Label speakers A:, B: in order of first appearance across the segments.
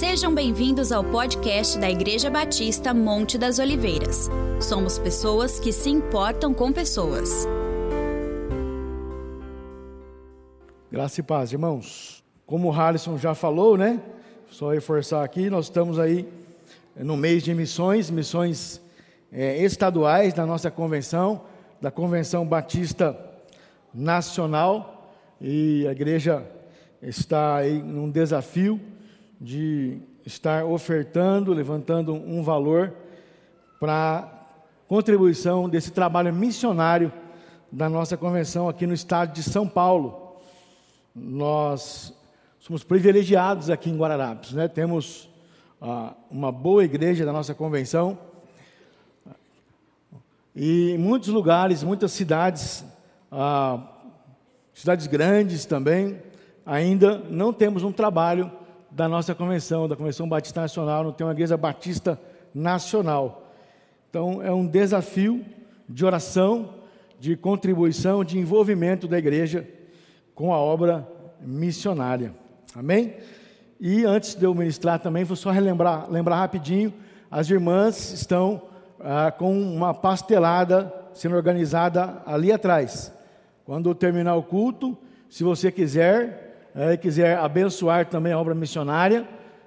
A: Sejam bem-vindos ao podcast da Igreja Batista Monte das Oliveiras. Somos pessoas que se importam com pessoas.
B: Graça e paz, irmãos. Como o Harrison já falou, né? Só reforçar aqui, nós estamos aí no mês de missões, missões é, estaduais da nossa convenção, da Convenção Batista Nacional, e a igreja está aí num desafio de estar ofertando, levantando um valor para contribuição desse trabalho missionário da nossa convenção aqui no estado de São Paulo. Nós somos privilegiados aqui em Guararapes, né? Temos ah, uma boa igreja da nossa convenção e em muitos lugares, muitas cidades, ah, cidades grandes também, ainda não temos um trabalho da nossa convenção, da Convenção Batista Nacional, não tem uma igreja batista nacional. Então, é um desafio de oração, de contribuição, de envolvimento da igreja com a obra missionária. Amém? E antes de eu ministrar também, vou só relembrar lembrar rapidinho: as irmãs estão ah, com uma pastelada sendo organizada ali atrás. Quando terminar o culto, se você quiser, é, quiser abençoar também a obra missionária,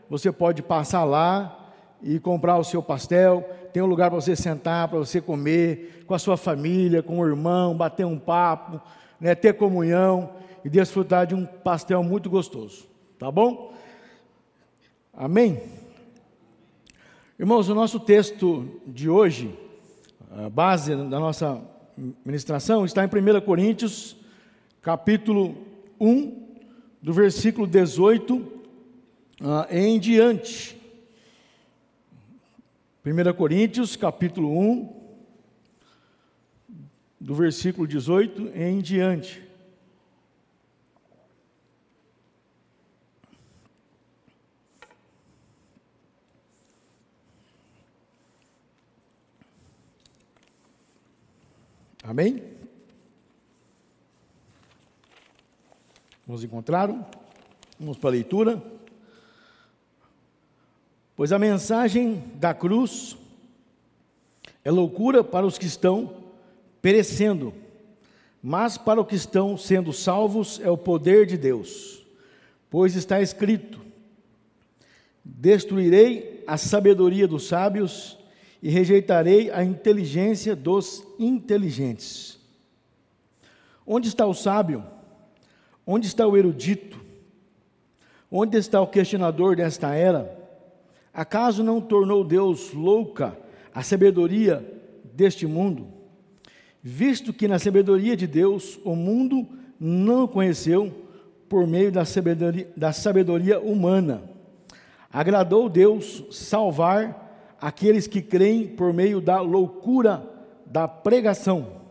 B: você pode passar lá e comprar o seu pastel. Tem um lugar para você sentar, para você comer, com a sua família, com o irmão, bater um papo, né, ter comunhão e desfrutar de um pastel muito gostoso. Tá bom? Amém? Irmãos, o nosso texto de hoje, a base da nossa ministração, está em 1 Coríntios, capítulo 1, do versículo 18 uh, em diante. 1 Coríntios, capítulo 1, do versículo 18 em diante. Amém? Vamos encontraram? Vamos para a leitura. Pois a mensagem da cruz é loucura para os que estão perecendo, mas para os que estão sendo salvos é o poder de Deus. Pois está escrito: Destruirei a sabedoria dos sábios e rejeitarei a inteligência dos inteligentes. Onde está o sábio? Onde está o erudito? Onde está o questionador desta era? Acaso não tornou Deus louca a sabedoria deste mundo? Visto que na sabedoria de Deus o mundo não conheceu por meio da sabedoria, da sabedoria humana. Agradou Deus salvar aqueles que creem por meio da loucura da pregação.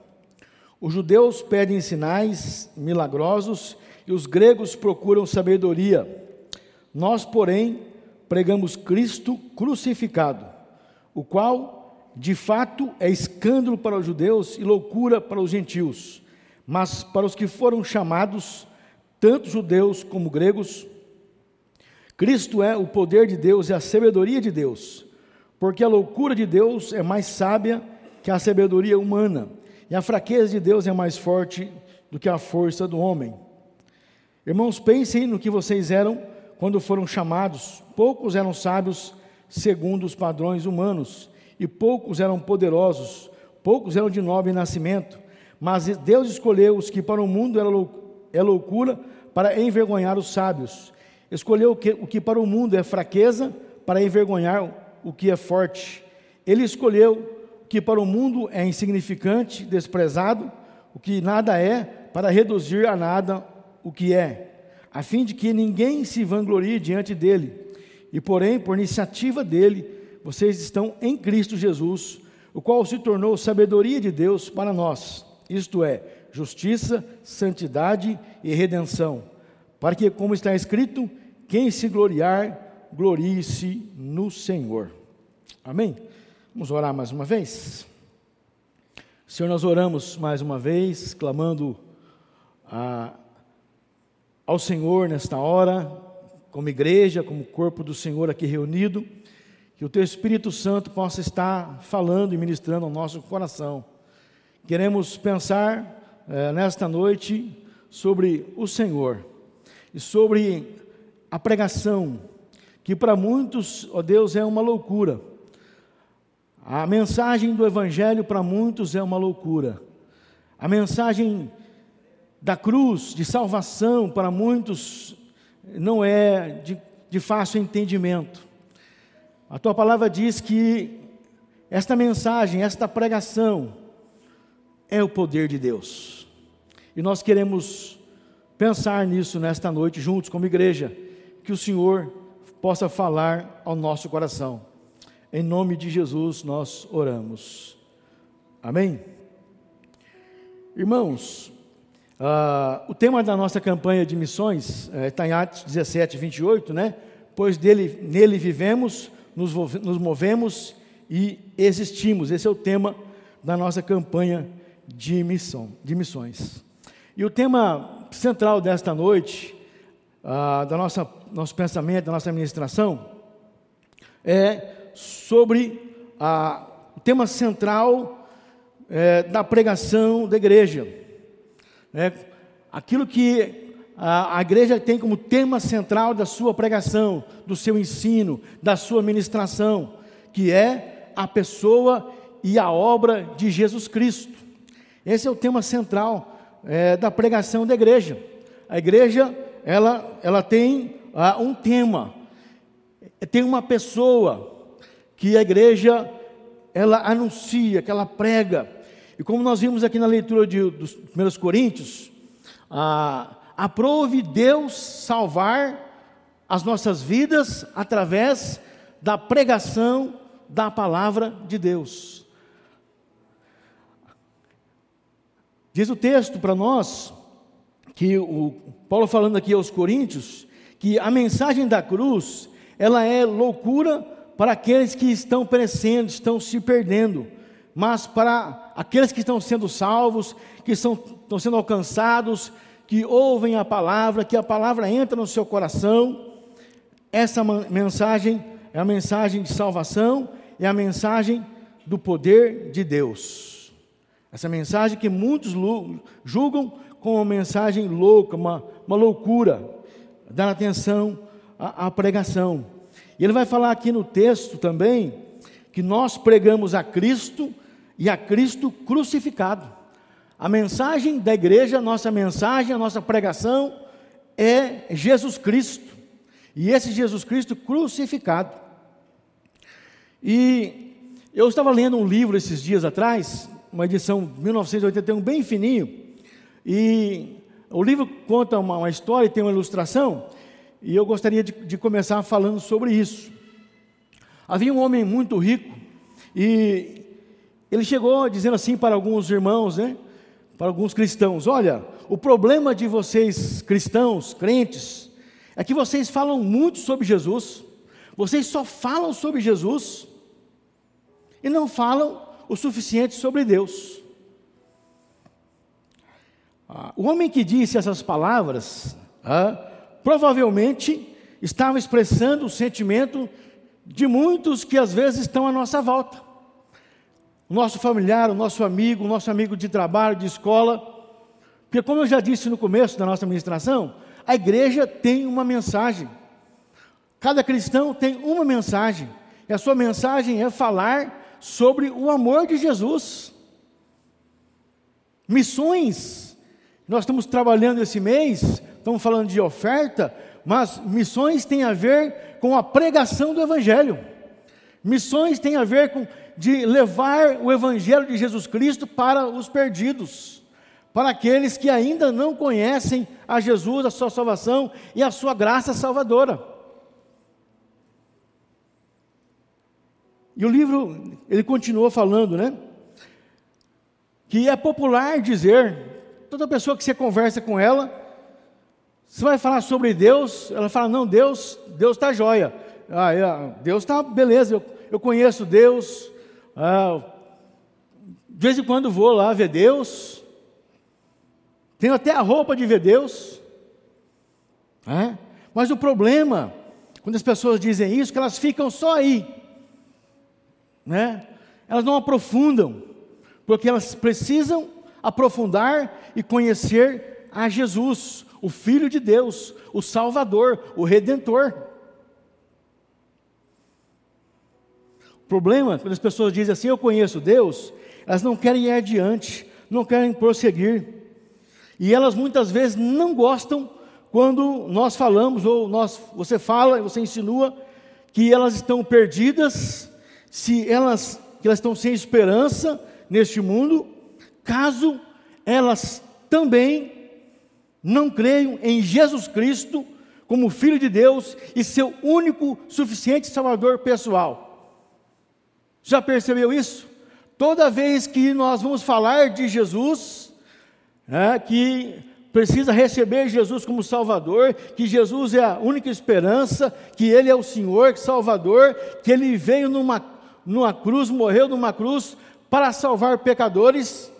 B: Os judeus pedem sinais milagrosos e os gregos procuram sabedoria. Nós, porém, pregamos Cristo crucificado, o qual, de fato, é escândalo para os judeus e loucura para os gentios, mas para os que foram chamados, tanto judeus como gregos, Cristo é o poder de Deus e a sabedoria de Deus, porque a loucura de Deus é mais sábia que a sabedoria humana, e a fraqueza de Deus é mais forte do que a força do homem. Irmãos, pensem no que vocês eram quando foram chamados. Poucos eram sábios segundo os padrões humanos, e poucos eram poderosos, poucos eram de nobre nascimento. Mas Deus escolheu os que para o mundo é loucura para envergonhar os sábios. Escolheu o que, o que para o mundo é fraqueza para envergonhar o que é forte. Ele escolheu o que para o mundo é insignificante, desprezado, o que nada é, para reduzir a nada o que é, a fim de que ninguém se vanglorie diante dele. E, porém, por iniciativa dele, vocês estão em Cristo Jesus, o qual se tornou sabedoria de Deus para nós, isto é, justiça, santidade e redenção, para que, como está escrito, quem se gloriar, glorie-se no Senhor. Amém? Vamos orar mais uma vez? Senhor, nós oramos mais uma vez, clamando a ao Senhor nesta hora, como igreja, como corpo do Senhor aqui reunido, que o Teu Espírito Santo possa estar falando e ministrando ao nosso coração. Queremos pensar eh, nesta noite sobre o Senhor e sobre a pregação, que para muitos, ó Deus, é uma loucura. A mensagem do Evangelho para muitos é uma loucura. A mensagem da cruz de salvação para muitos não é de, de fácil entendimento. A tua palavra diz que esta mensagem, esta pregação, é o poder de Deus. E nós queremos pensar nisso nesta noite, juntos como igreja, que o Senhor possa falar ao nosso coração. Em nome de Jesus nós oramos. Amém? Irmãos, uh, o tema da nossa campanha de missões está eh, em Atos 17, 28, né? Pois dele, nele vivemos, nos, nos movemos e existimos. Esse é o tema da nossa campanha de, missão, de missões. E o tema central desta noite, ah, da nossa nosso pensamento, da nossa administração, é sobre ah, o tema central é, da pregação da igreja. É, aquilo que a, a igreja tem como tema central da sua pregação, do seu ensino, da sua ministração, que é a pessoa e a obra de Jesus Cristo. Esse é o tema central é, da pregação da igreja. A igreja, ela, ela tem ah, um tema, tem uma pessoa que a igreja, ela anuncia, que ela prega. E como nós vimos aqui na leitura de, dos primeiros Coríntios, ah, aprove Deus salvar as nossas vidas através da pregação da palavra de Deus. Diz o texto para nós, que o Paulo falando aqui aos Coríntios, que a mensagem da cruz, ela é loucura para aqueles que estão perecendo, estão se perdendo, mas para aqueles que estão sendo salvos, que estão, estão sendo alcançados, que ouvem a palavra, que a palavra entra no seu coração. Essa mensagem é a mensagem de salvação, é a mensagem do poder de Deus. Essa mensagem que muitos julgam como uma mensagem louca, uma, uma loucura, dar atenção à, à pregação. E ele vai falar aqui no texto também que nós pregamos a Cristo e a Cristo crucificado. A mensagem da igreja, nossa mensagem, a nossa pregação é Jesus Cristo. E esse Jesus Cristo crucificado. E eu estava lendo um livro esses dias atrás, uma edição de 1981 bem fininho, e o livro conta uma, uma história e tem uma ilustração, e eu gostaria de, de começar falando sobre isso. Havia um homem muito rico, e ele chegou dizendo assim para alguns irmãos, né? para alguns cristãos: olha, o problema de vocês cristãos, crentes, é que vocês falam muito sobre Jesus, vocês só falam sobre Jesus e não falam o suficiente sobre Deus. Ah, o homem que disse essas palavras, ah, provavelmente estava expressando o sentimento de muitos que às vezes estão à nossa volta o nosso familiar, o nosso amigo, o nosso amigo de trabalho, de escola. Porque, como eu já disse no começo da nossa ministração, a igreja tem uma mensagem. Cada cristão tem uma mensagem. E a sua mensagem é falar sobre o amor de Jesus. Missões. Nós estamos trabalhando esse mês, estamos falando de oferta, mas missões tem a ver com a pregação do Evangelho. Missões tem a ver com de levar o Evangelho de Jesus Cristo para os perdidos, para aqueles que ainda não conhecem a Jesus, a sua salvação e a sua graça salvadora. E o livro, ele continua falando, né? Que é popular dizer, toda pessoa que você conversa com ela, você vai falar sobre Deus, ela fala, não, Deus, Deus está jóia. Ah, é, Deus está, beleza, eu, eu conheço Deus, ah, de vez em quando vou lá ver Deus. Tenho até a roupa de ver Deus. É? Mas o problema, quando as pessoas dizem isso, que elas ficam só aí, né? Elas não aprofundam, porque elas precisam aprofundar e conhecer a Jesus, o Filho de Deus, o Salvador, o Redentor. Problema, quando as pessoas dizem assim, eu conheço Deus, elas não querem ir adiante, não querem prosseguir. E elas muitas vezes não gostam quando nós falamos, ou nós, você fala, você insinua, que elas estão perdidas, se elas, que elas estão sem esperança neste mundo, caso elas também não creiam em Jesus Cristo como Filho de Deus e seu único suficiente Salvador pessoal. Já percebeu isso? Toda vez que nós vamos falar de Jesus, é, que precisa receber Jesus como Salvador, que Jesus é a única esperança, que Ele é o Senhor, Salvador, que Ele veio numa, numa cruz, morreu numa cruz para salvar pecadores.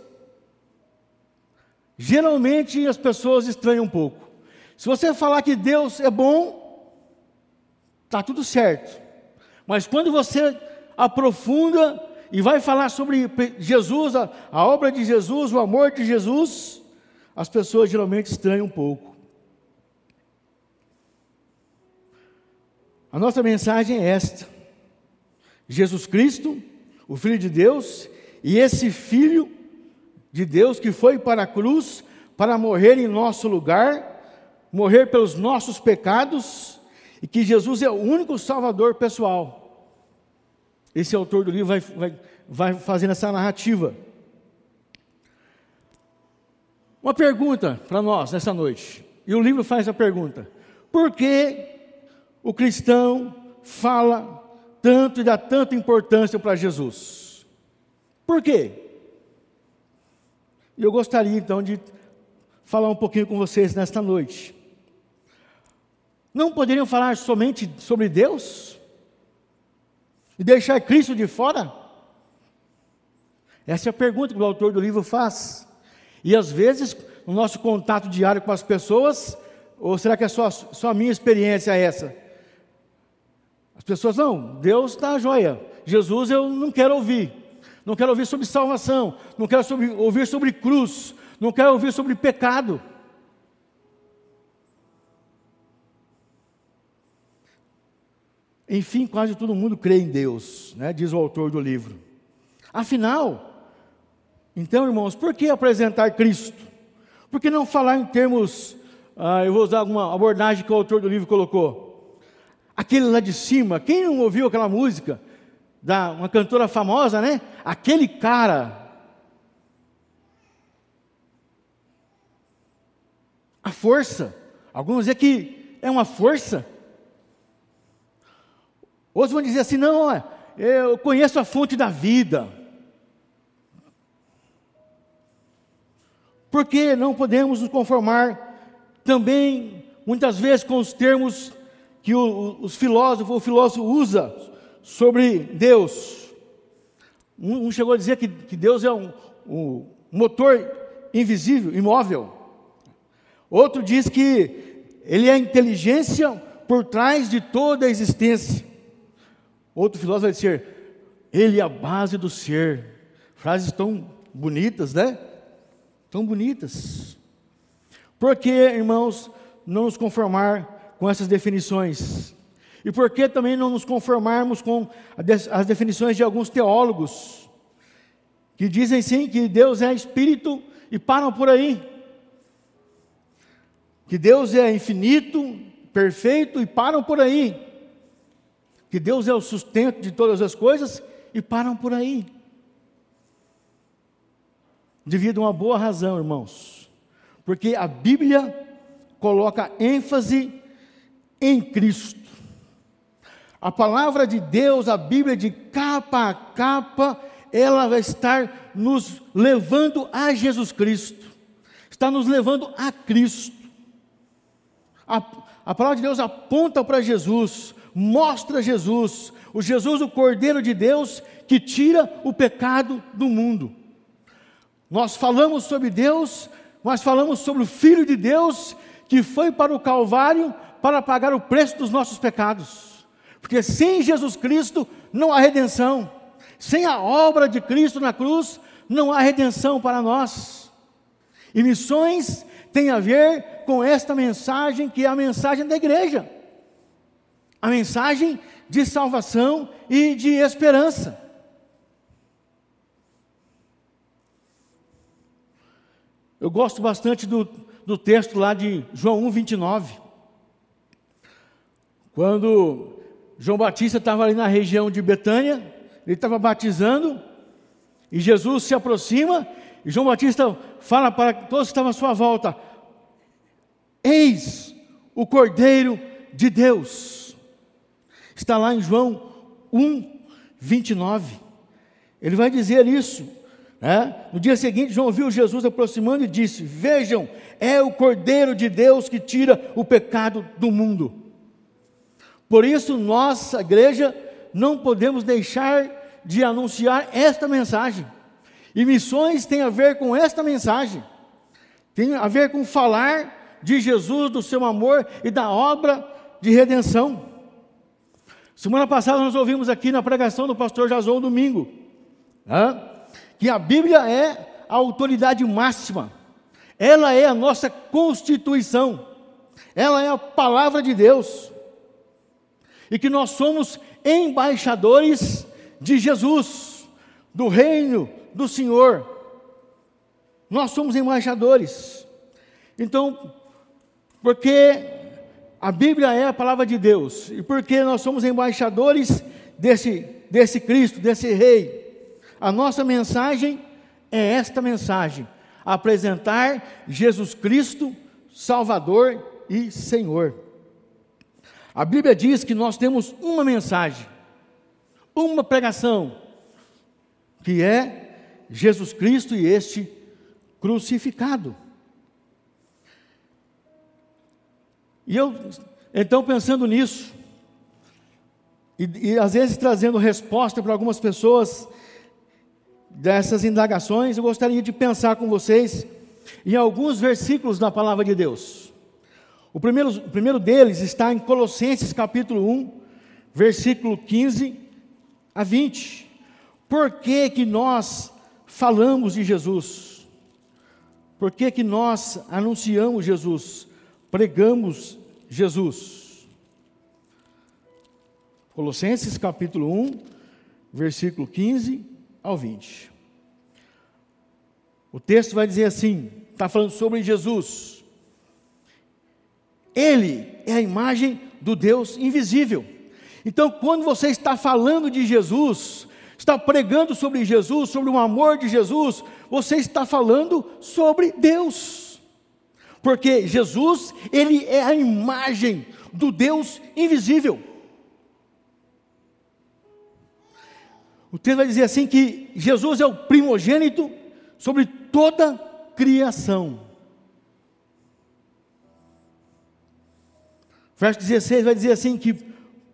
B: Geralmente as pessoas estranham um pouco. Se você falar que Deus é bom, está tudo certo. Mas quando você aprofunda e vai falar sobre Jesus, a, a obra de Jesus, o amor de Jesus, as pessoas geralmente estranham um pouco. A nossa mensagem é esta: Jesus Cristo, o Filho de Deus, e esse Filho de Deus que foi para a cruz para morrer em nosso lugar, morrer pelos nossos pecados, e que Jesus é o único Salvador pessoal. Esse autor do livro vai, vai, vai fazendo essa narrativa. Uma pergunta para nós nessa noite. E o livro faz a pergunta: por que o cristão fala tanto e dá tanta importância para Jesus? Por quê? E eu gostaria então de falar um pouquinho com vocês nesta noite. Não poderiam falar somente sobre Deus? E deixar Cristo de fora? Essa é a pergunta que o autor do livro faz. E às vezes, no nosso contato diário com as pessoas, ou será que é só, só a minha experiência essa? As pessoas, não, Deus está joia. Jesus eu não quero ouvir. Não quero ouvir sobre salvação. Não quero sobre, ouvir sobre cruz. Não quero ouvir sobre pecado. Enfim, quase todo mundo crê em Deus, né, diz o autor do livro. Afinal, então, irmãos, por que apresentar Cristo? Por que não falar em termos, ah, eu vou usar alguma abordagem que o autor do livro colocou? Aquele lá de cima, quem não ouviu aquela música da uma cantora famosa, né? Aquele cara. A força. Alguns dizem que é uma força. Outros vão dizer assim: não, eu conheço a fonte da vida. Porque não podemos nos conformar também, muitas vezes, com os termos que o, os filósofos, o filósofo usa sobre Deus. Um, um chegou a dizer que, que Deus é um, um motor invisível, imóvel. Outro diz que ele é a inteligência por trás de toda a existência. Outro filósofo vai dizer: Ele é a base do ser. Frases tão bonitas, né? Tão bonitas. Por que, irmãos, não nos conformar com essas definições? E por que também não nos conformarmos com as definições de alguns teólogos, que dizem sim que Deus é espírito e param por aí? Que Deus é infinito, perfeito e param por aí que Deus é o sustento de todas as coisas e param por aí. Devido a uma boa razão, irmãos, porque a Bíblia coloca ênfase em Cristo. A palavra de Deus, a Bíblia de capa a capa, ela vai estar nos levando a Jesus Cristo, está nos levando a Cristo. A, a palavra de Deus aponta para Jesus, mostra Jesus, o Jesus, o Cordeiro de Deus, que tira o pecado do mundo. Nós falamos sobre Deus, nós falamos sobre o Filho de Deus, que foi para o Calvário para pagar o preço dos nossos pecados. Porque sem Jesus Cristo não há redenção. Sem a obra de Cristo na cruz, não há redenção para nós. E missões tem a ver com esta mensagem que é a mensagem da igreja. A mensagem de salvação e de esperança. Eu gosto bastante do, do texto lá de João 1, 29. Quando João Batista estava ali na região de Betânia, ele estava batizando, e Jesus se aproxima, e João Batista fala para todos que estavam à sua volta: Eis o Cordeiro de Deus. Está lá em João 1, 29. Ele vai dizer isso. Né? No dia seguinte, João viu Jesus aproximando e disse: Vejam, é o Cordeiro de Deus que tira o pecado do mundo. Por isso, nossa igreja não podemos deixar de anunciar esta mensagem. E missões tem a ver com esta mensagem. Tem a ver com falar de Jesus, do seu amor e da obra de redenção. Semana passada nós ouvimos aqui na pregação do pastor Jason domingo, né, que a Bíblia é a autoridade máxima, ela é a nossa constituição, ela é a palavra de Deus e que nós somos embaixadores de Jesus, do reino do Senhor. Nós somos embaixadores. Então, porque a Bíblia é a palavra de Deus, e porque nós somos embaixadores desse, desse Cristo, desse Rei, a nossa mensagem é esta mensagem: apresentar Jesus Cristo, Salvador e Senhor. A Bíblia diz que nós temos uma mensagem, uma pregação, que é Jesus Cristo e este crucificado. E eu, então, pensando nisso, e, e às vezes trazendo resposta para algumas pessoas dessas indagações, eu gostaria de pensar com vocês em alguns versículos da palavra de Deus. O primeiro, o primeiro deles está em Colossenses capítulo 1, versículo 15 a 20. Por que, que nós falamos de Jesus? Por que, que nós anunciamos Jesus? Pregamos Jesus? Colossenses capítulo 1, versículo 15 ao 20. O texto vai dizer assim: está falando sobre Jesus. Ele é a imagem do Deus invisível. Então, quando você está falando de Jesus, está pregando sobre Jesus, sobre o amor de Jesus, você está falando sobre Deus. Porque Jesus, ele é a imagem do Deus invisível. O texto vai dizer assim que Jesus é o primogênito sobre toda criação. Verso 16 vai dizer assim que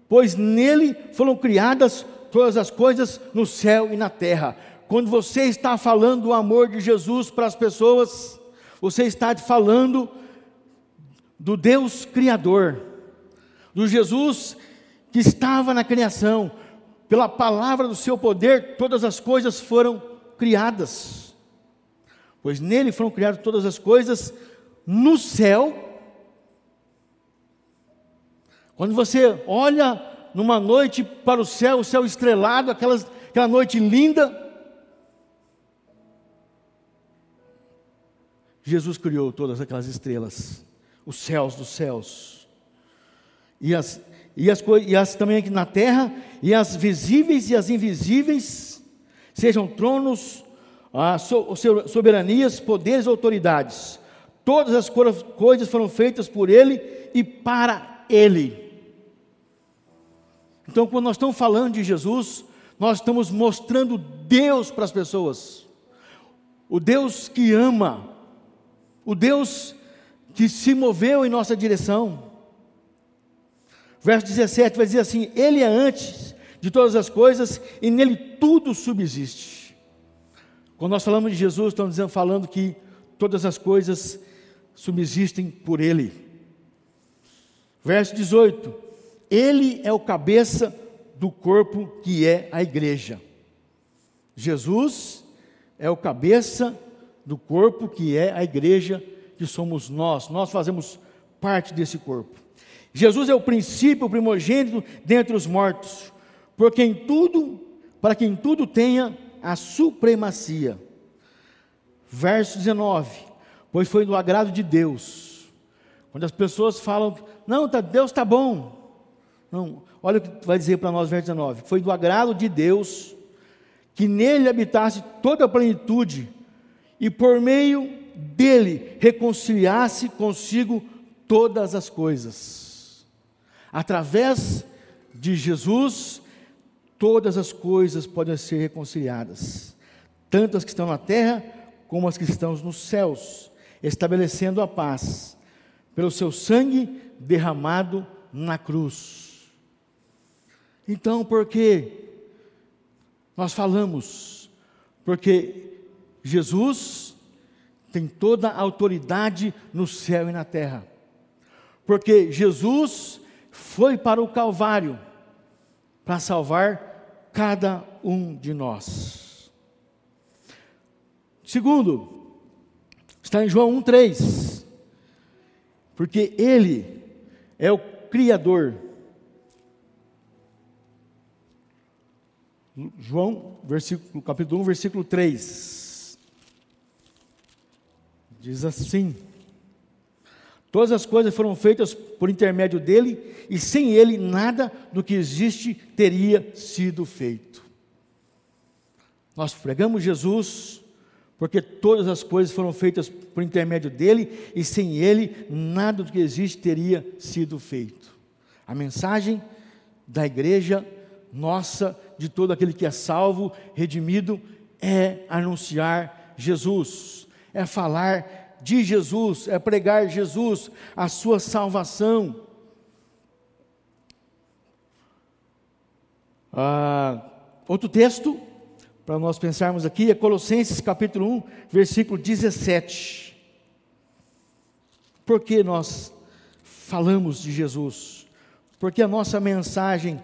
B: pois nele foram criadas todas as coisas no céu e na terra. Quando você está falando do amor de Jesus para as pessoas, você está falando do Deus criador, do Jesus que estava na criação. Pela palavra do seu poder, todas as coisas foram criadas. Pois nele foram criadas todas as coisas no céu quando você olha numa noite para o céu, o céu estrelado, aquelas, aquela noite linda, Jesus criou todas aquelas estrelas, os céus dos céus, e as, e as, e as também aqui na terra, e as visíveis e as invisíveis, sejam tronos, ah, so, soberanias, poderes, autoridades. Todas as coisas foram feitas por Ele e para Ele. Então, quando nós estamos falando de Jesus, nós estamos mostrando Deus para as pessoas. O Deus que ama, o Deus que se moveu em nossa direção. Verso 17 vai dizer assim: Ele é antes de todas as coisas e nele tudo subsiste. Quando nós falamos de Jesus, estamos dizendo, falando que todas as coisas subsistem por Ele. Verso 18: Ele é o cabeça do corpo que é a igreja. Jesus é o cabeça do corpo que é a igreja, que somos nós. Nós fazemos parte desse corpo. Jesus é o princípio, primogênito dentre os mortos, por quem tudo, para quem tudo tenha a supremacia. Verso 19: Pois foi do agrado de Deus. Quando as pessoas falam, não, tá, Deus está bom. Não, olha o que vai dizer para nós, verso 19: Foi do agrado de Deus que nele habitasse toda a plenitude, e por meio dele reconciliasse consigo todas as coisas. Através de Jesus, todas as coisas podem ser reconciliadas, tanto as que estão na terra como as que estão nos céus, estabelecendo a paz pelo seu sangue derramado na cruz. Então, por que nós falamos? Porque Jesus tem toda a autoridade no céu e na terra. Porque Jesus foi para o Calvário para salvar cada um de nós. Segundo, está em João 1,3. Porque Ele é o Criador. João, versículo, capítulo 1, versículo 3. Diz assim: Todas as coisas foram feitas por intermédio dele, e sem ele nada do que existe teria sido feito. Nós pregamos Jesus, porque todas as coisas foram feitas por intermédio dele, e sem ele nada do que existe teria sido feito. A mensagem da igreja nossa, de todo aquele que é salvo, redimido, é anunciar Jesus, é falar de Jesus, é pregar Jesus, a sua salvação. Ah, outro texto, para nós pensarmos aqui, é Colossenses capítulo 1, versículo 17. Por que nós falamos de Jesus? Porque a nossa mensagem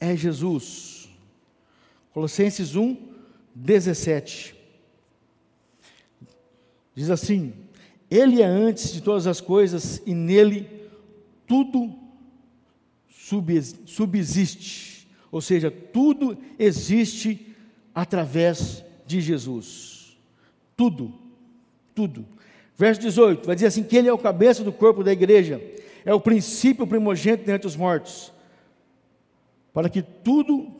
B: é Jesus. Colossenses 1, 17. Diz assim: Ele é antes de todas as coisas e nele tudo subsiste. Ou seja, tudo existe através de Jesus. Tudo, tudo. Verso 18 vai dizer assim: que ele é o cabeça do corpo da igreja, é o princípio primogênito dentre os mortos, para que tudo,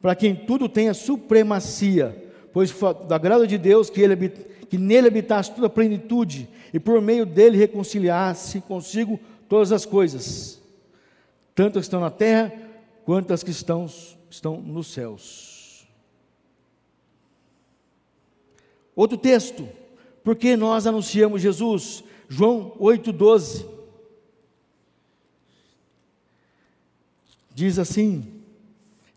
B: para quem tudo tenha supremacia, pois da graça de Deus que ele que nele habitasse toda a plenitude e por meio dele reconciliasse consigo todas as coisas, tanto as que estão na terra quanto as que estão, estão nos céus. Outro texto, porque nós anunciamos Jesus, João 8,12. Diz assim,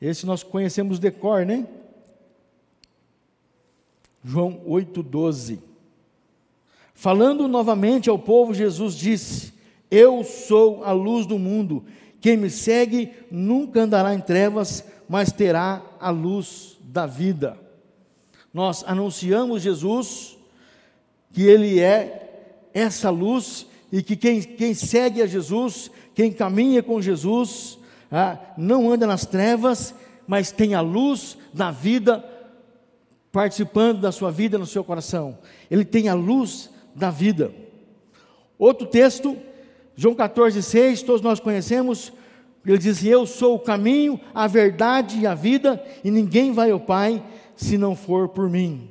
B: esse nós conhecemos de cor, né? João 8,12. Falando novamente ao povo, Jesus disse: Eu sou a luz do mundo. Quem me segue nunca andará em trevas, mas terá a luz da vida. Nós anunciamos Jesus, que Ele é essa luz, e que quem, quem segue a Jesus, quem caminha com Jesus, ah, não anda nas trevas, mas tem a luz da vida participando da sua vida no seu coração. Ele tem a luz da vida. Outro texto, João 14, 6, todos nós conhecemos. Ele diz: Eu sou o caminho, a verdade e a vida, e ninguém vai ao Pai se não for por mim.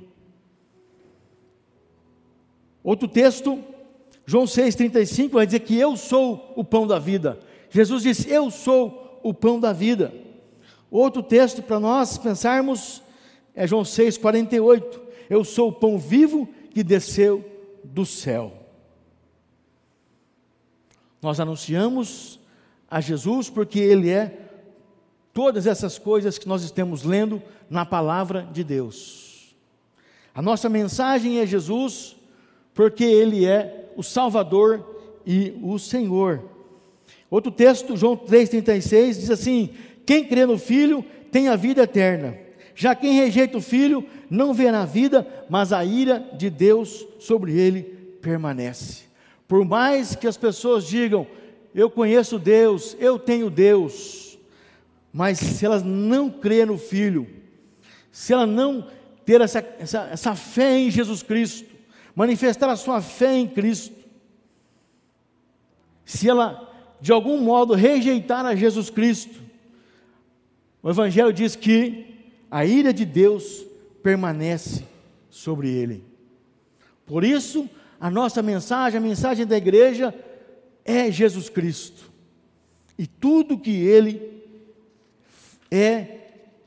B: Outro texto, João 6,35, vai dizer que eu sou o pão da vida. Jesus disse: Eu sou o pão da vida. Outro texto para nós pensarmos, é João 6,48. Eu sou o pão vivo que desceu do céu. Nós anunciamos a Jesus porque Ele é todas essas coisas que nós estamos lendo na palavra de Deus. A nossa mensagem é Jesus porque Ele é o Salvador e o Senhor. Outro texto, João 3,36, diz assim: Quem crê no Filho tem a vida eterna. Já quem rejeita o Filho não verá a vida, mas a ira de Deus sobre ele permanece. Por mais que as pessoas digam, eu conheço Deus, eu tenho Deus, mas se elas não crêem no Filho, se ela não ter essa, essa, essa fé em Jesus Cristo, manifestar a sua fé em Cristo, se ela de algum modo rejeitar a Jesus Cristo, o Evangelho diz que a ira de Deus permanece sobre ele. Por isso, a nossa mensagem, a mensagem da igreja, é Jesus Cristo. E tudo que ele é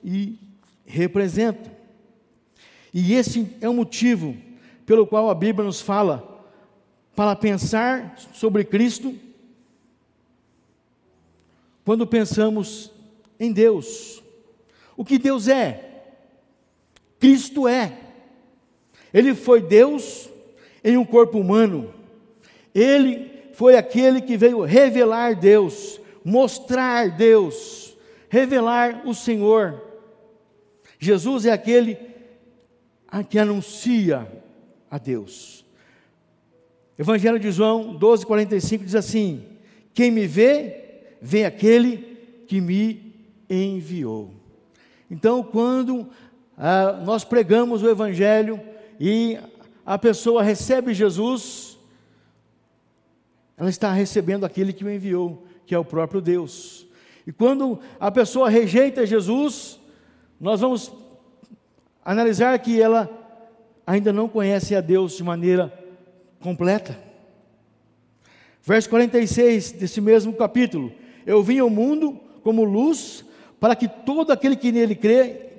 B: e representa. E esse é o motivo pelo qual a Bíblia nos fala para pensar sobre Cristo quando pensamos em Deus. O que Deus é? Cristo é. Ele foi Deus em um corpo humano. Ele foi aquele que veio revelar Deus, mostrar Deus, revelar o Senhor. Jesus é aquele que anuncia a Deus. Evangelho de João 12:45 diz assim: Quem me vê, vê aquele que me enviou. Então, quando ah, nós pregamos o Evangelho e a pessoa recebe Jesus, ela está recebendo aquele que o enviou, que é o próprio Deus. E quando a pessoa rejeita Jesus, nós vamos analisar que ela ainda não conhece a Deus de maneira completa. Verso 46 desse mesmo capítulo: Eu vim ao mundo como luz, para que todo aquele que nele crê,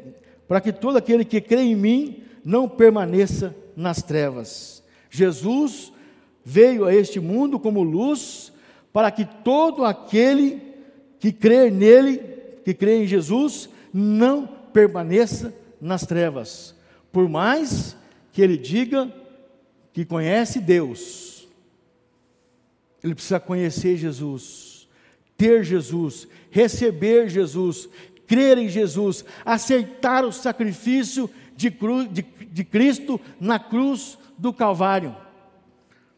B: para que todo aquele que crê em mim não permaneça nas trevas. Jesus veio a este mundo como luz, para que todo aquele que crê nele, que crê em Jesus, não permaneça nas trevas. Por mais que ele diga que conhece Deus, ele precisa conhecer Jesus, ter Jesus, receber Jesus, crer em Jesus, aceitar o sacrifício de, de, de Cristo na cruz do Calvário,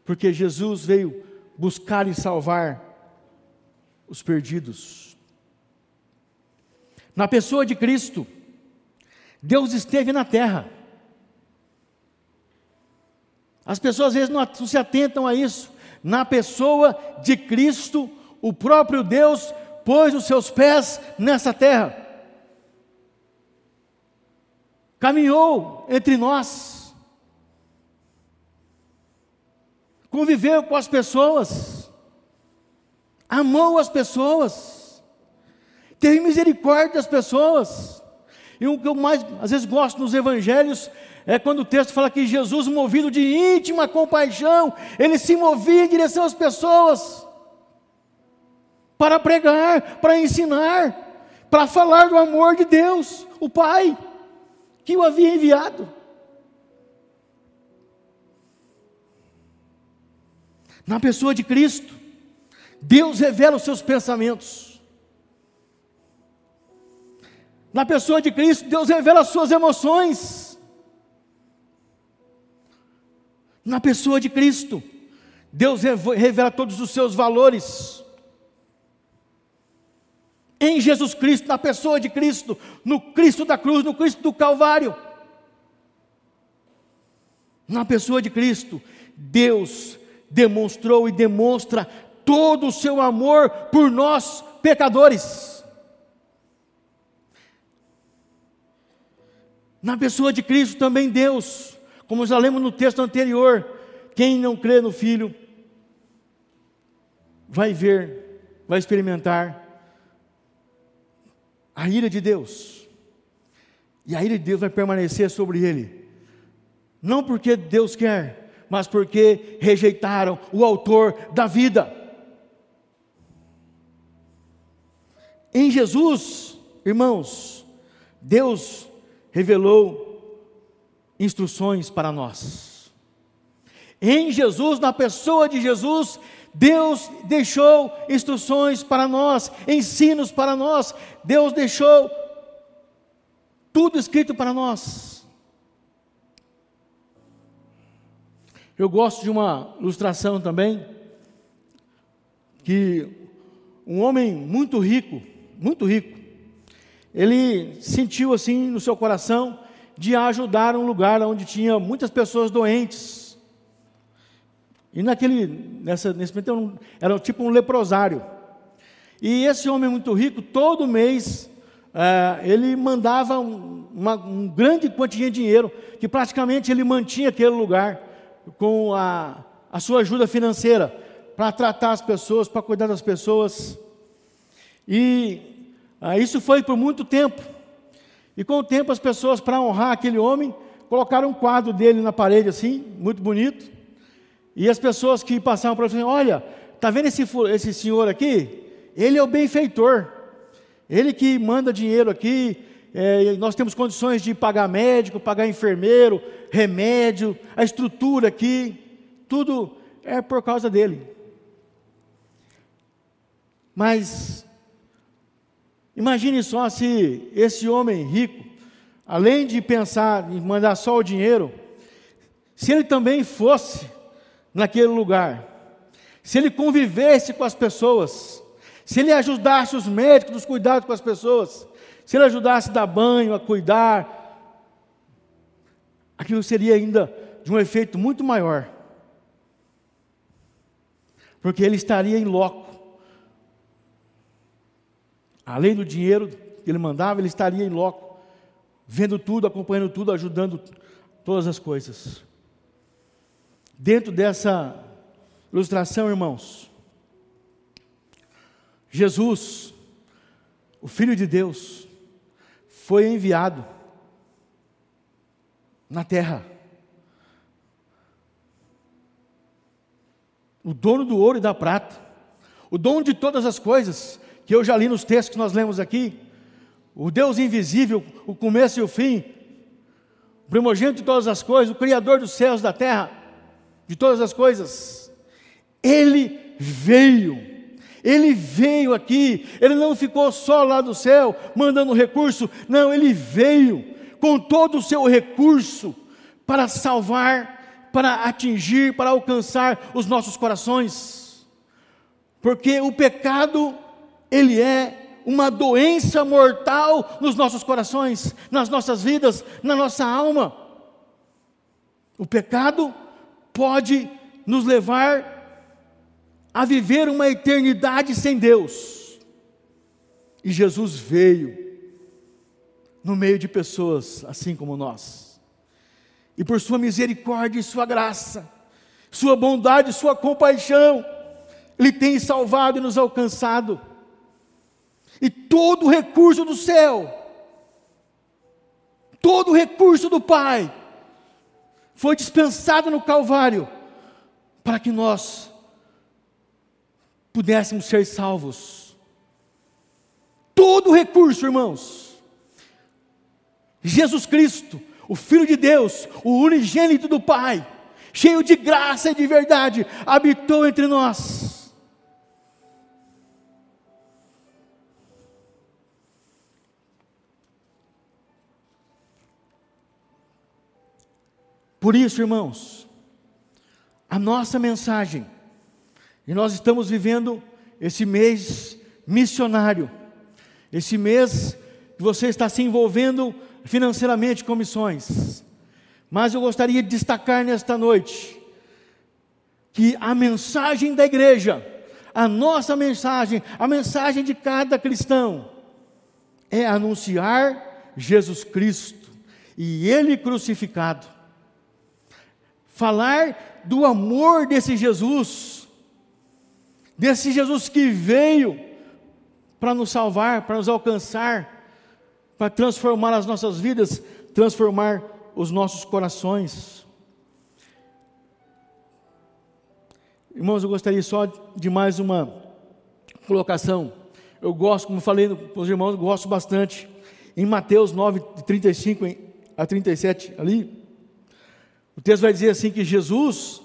B: porque Jesus veio buscar e salvar os perdidos. Na pessoa de Cristo, Deus esteve na terra. As pessoas às vezes não se atentam a isso. Na pessoa de Cristo, o próprio Deus pôs os seus pés nessa terra. Caminhou entre nós. Conviveu com as pessoas. Amou as pessoas. Teve misericórdia das pessoas. E o que eu mais, às vezes, gosto nos evangelhos é quando o texto fala que Jesus, movido de íntima compaixão, ele se movia em direção às pessoas para pregar, para ensinar, para falar do amor de Deus, o Pai, que o havia enviado. Na pessoa de Cristo, Deus revela os seus pensamentos. Na pessoa de Cristo, Deus revela as suas emoções. Na pessoa de Cristo, Deus revela todos os seus valores. Em Jesus Cristo, na pessoa de Cristo, no Cristo da cruz, no Cristo do Calvário. Na pessoa de Cristo, Deus demonstrou e demonstra todo o seu amor por nós, pecadores. Na pessoa de Cristo também Deus como já lemos no texto anterior, quem não crê no Filho vai ver, vai experimentar a ira de Deus. E a ira de Deus vai permanecer sobre ele. Não porque Deus quer, mas porque rejeitaram o autor da vida. Em Jesus, irmãos, Deus revelou instruções para nós. Em Jesus, na pessoa de Jesus, Deus deixou instruções para nós, ensinos para nós, Deus deixou tudo escrito para nós. Eu gosto de uma ilustração também, que um homem muito rico, muito rico, ele sentiu assim no seu coração de ajudar um lugar onde tinha muitas pessoas doentes. E naquele, nessa, nesse momento era tipo um leprosário. E esse homem muito rico, todo mês, é, ele mandava um, uma um grande quantia de dinheiro, que praticamente ele mantinha aquele lugar com a, a sua ajuda financeira, para tratar as pessoas, para cuidar das pessoas. E ah, isso foi por muito tempo. E com o tempo as pessoas, para honrar aquele homem, colocaram um quadro dele na parede assim, muito bonito. E as pessoas que passavam por ele olha, está vendo esse, esse senhor aqui? Ele é o benfeitor. Ele que manda dinheiro aqui, é, nós temos condições de pagar médico, pagar enfermeiro, remédio, a estrutura aqui, tudo é por causa dele. Mas imagine só se esse homem rico, além de pensar em mandar só o dinheiro, se ele também fosse naquele lugar, se ele convivesse com as pessoas, se ele ajudasse os médicos nos cuidados com as pessoas, se ele ajudasse a dar banho, a cuidar, aquilo seria ainda de um efeito muito maior. Porque ele estaria em loco. Além do dinheiro que ele mandava, ele estaria em loco, vendo tudo, acompanhando tudo, ajudando todas as coisas. Dentro dessa ilustração, irmãos, Jesus, o Filho de Deus, foi enviado na terra. O dono do ouro e da prata, o dono de todas as coisas, que eu já li nos textos que nós lemos aqui, o Deus invisível, o começo e o fim, o primogênito de todas as coisas, o Criador dos céus e da terra, de todas as coisas, Ele veio ele veio aqui, ele não ficou só lá do céu mandando recurso, não, ele veio com todo o seu recurso para salvar, para atingir, para alcançar os nossos corações. Porque o pecado, ele é uma doença mortal nos nossos corações, nas nossas vidas, na nossa alma. O pecado pode nos levar a viver uma eternidade sem Deus. E Jesus veio no meio de pessoas assim como nós. E por sua misericórdia e sua graça, sua bondade, sua compaixão, ele tem salvado e nos alcançado. E todo o recurso do céu, todo o recurso do Pai, foi dispensado no Calvário, para que nós pudéssemos ser salvos. Todo recurso, irmãos. Jesus Cristo, o Filho de Deus, o unigênito do Pai, cheio de graça e de verdade, habitou entre nós. Por isso, irmãos, a nossa mensagem e nós estamos vivendo esse mês missionário, esse mês que você está se envolvendo financeiramente com missões. Mas eu gostaria de destacar nesta noite que a mensagem da igreja, a nossa mensagem, a mensagem de cada cristão, é anunciar Jesus Cristo e Ele crucificado. Falar do amor desse Jesus desse Jesus que veio para nos salvar, para nos alcançar, para transformar as nossas vidas, transformar os nossos corações. Irmãos, eu gostaria só de mais uma colocação. Eu gosto, como falei para os irmãos, gosto bastante. Em Mateus 9, 35 a 37, ali, o texto vai dizer assim: que Jesus,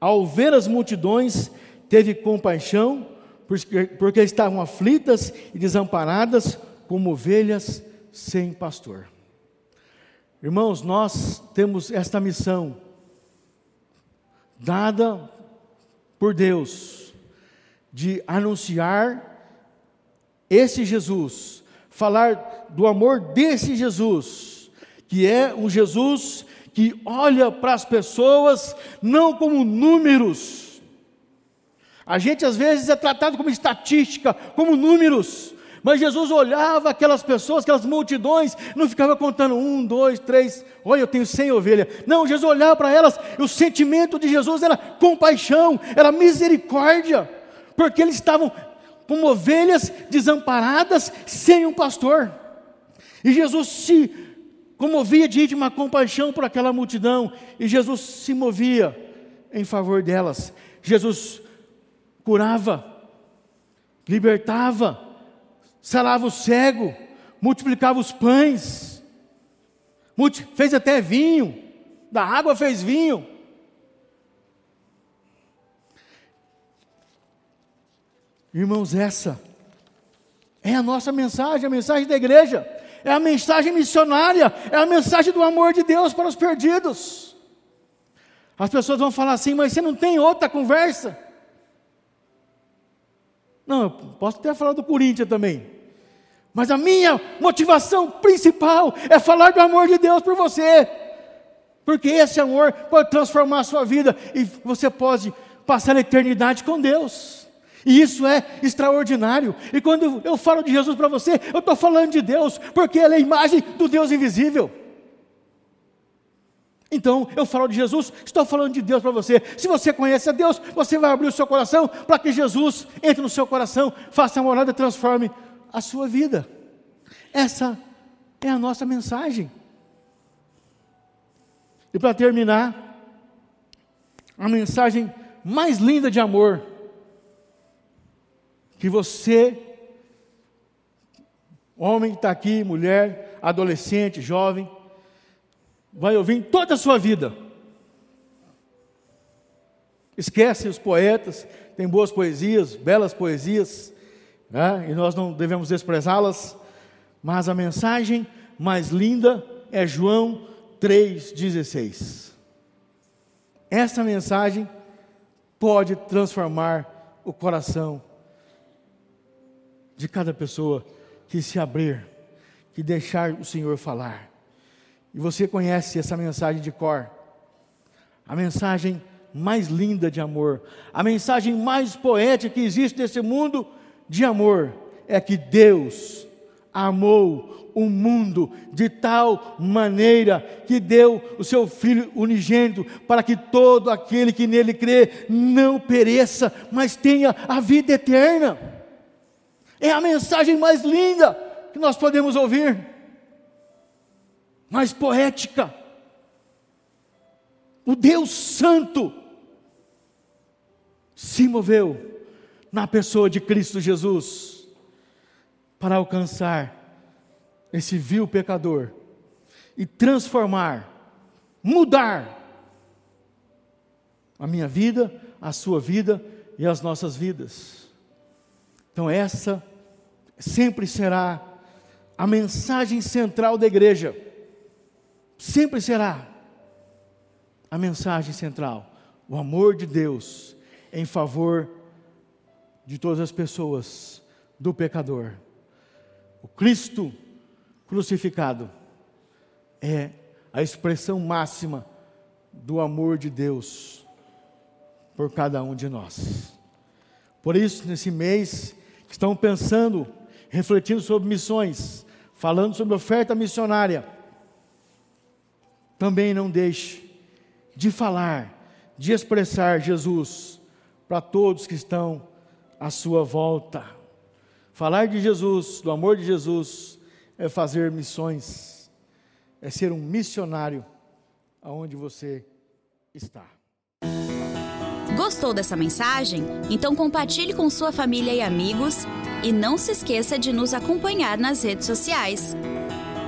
B: ao ver as multidões, teve compaixão, porque, estavam aflitas e desamparadas, como ovelhas sem pastor. Irmãos, nós temos esta missão dada por Deus de anunciar esse Jesus, falar do amor desse Jesus, que é um Jesus que olha para as pessoas não como números. A gente às vezes é tratado como estatística, como números. Mas Jesus olhava aquelas pessoas, aquelas multidões, não ficava contando um, dois, três, olha, eu tenho cem ovelhas. Não, Jesus olhava para elas, e o sentimento de Jesus era compaixão, era misericórdia, porque eles estavam como ovelhas desamparadas, sem um pastor. E Jesus se comovia de íntima compaixão por aquela multidão, e Jesus se movia em favor delas. Jesus curava, libertava, sarava o cego, multiplicava os pães, fez até vinho, da água fez vinho. Irmãos, essa é a nossa mensagem, a mensagem da igreja, é a mensagem missionária, é a mensagem do amor de Deus para os perdidos. As pessoas vão falar assim, mas você não tem outra conversa? Não, eu posso até falar do Corinthians também. Mas a minha motivação principal é falar do amor de Deus por você. Porque esse amor pode transformar a sua vida e você pode passar a eternidade com Deus. E isso é extraordinário. E quando eu falo de Jesus para você, eu estou falando de Deus, porque Ele é a imagem do Deus invisível. Então, eu falo de Jesus, estou falando de Deus para você. Se você conhece a Deus, você vai abrir o seu coração para que Jesus entre no seu coração, faça a morada e transforme a sua vida. Essa é a nossa mensagem. E para terminar, a mensagem mais linda de amor que você, homem que está aqui, mulher, adolescente, jovem, vai ouvir em toda a sua vida. Esquece os poetas, tem boas poesias, belas poesias, né? e nós não devemos desprezá-las, mas a mensagem mais linda é João 3,16. Essa mensagem pode transformar o coração de cada pessoa que se abrir, que deixar o Senhor falar. E você conhece essa mensagem de cor, a mensagem mais linda de amor, a mensagem mais poética que existe nesse mundo de amor é que Deus amou o mundo de tal maneira que deu o seu Filho unigênito para que todo aquele que nele crê não pereça, mas tenha a vida eterna. É a mensagem mais linda que nós podemos ouvir, mais poética. O Deus Santo se moveu na pessoa de Cristo Jesus para alcançar esse vil pecador e transformar, mudar a minha vida, a sua vida e as nossas vidas. Então, essa sempre será a mensagem central da igreja. Sempre será a mensagem central. O amor de Deus em favor de todas as pessoas, do pecador. O Cristo crucificado é a expressão máxima do amor de Deus por cada um de nós. Por isso, nesse mês estão pensando, refletindo sobre missões, falando sobre oferta missionária, também não deixe de falar, de expressar Jesus para todos que estão à sua volta. Falar de Jesus, do amor de Jesus, é fazer missões, é ser um missionário aonde você está.
A: Gostou dessa mensagem? Então compartilhe com sua família e amigos e não se esqueça de nos acompanhar nas redes sociais.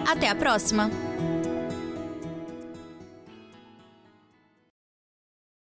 A: Até a próxima!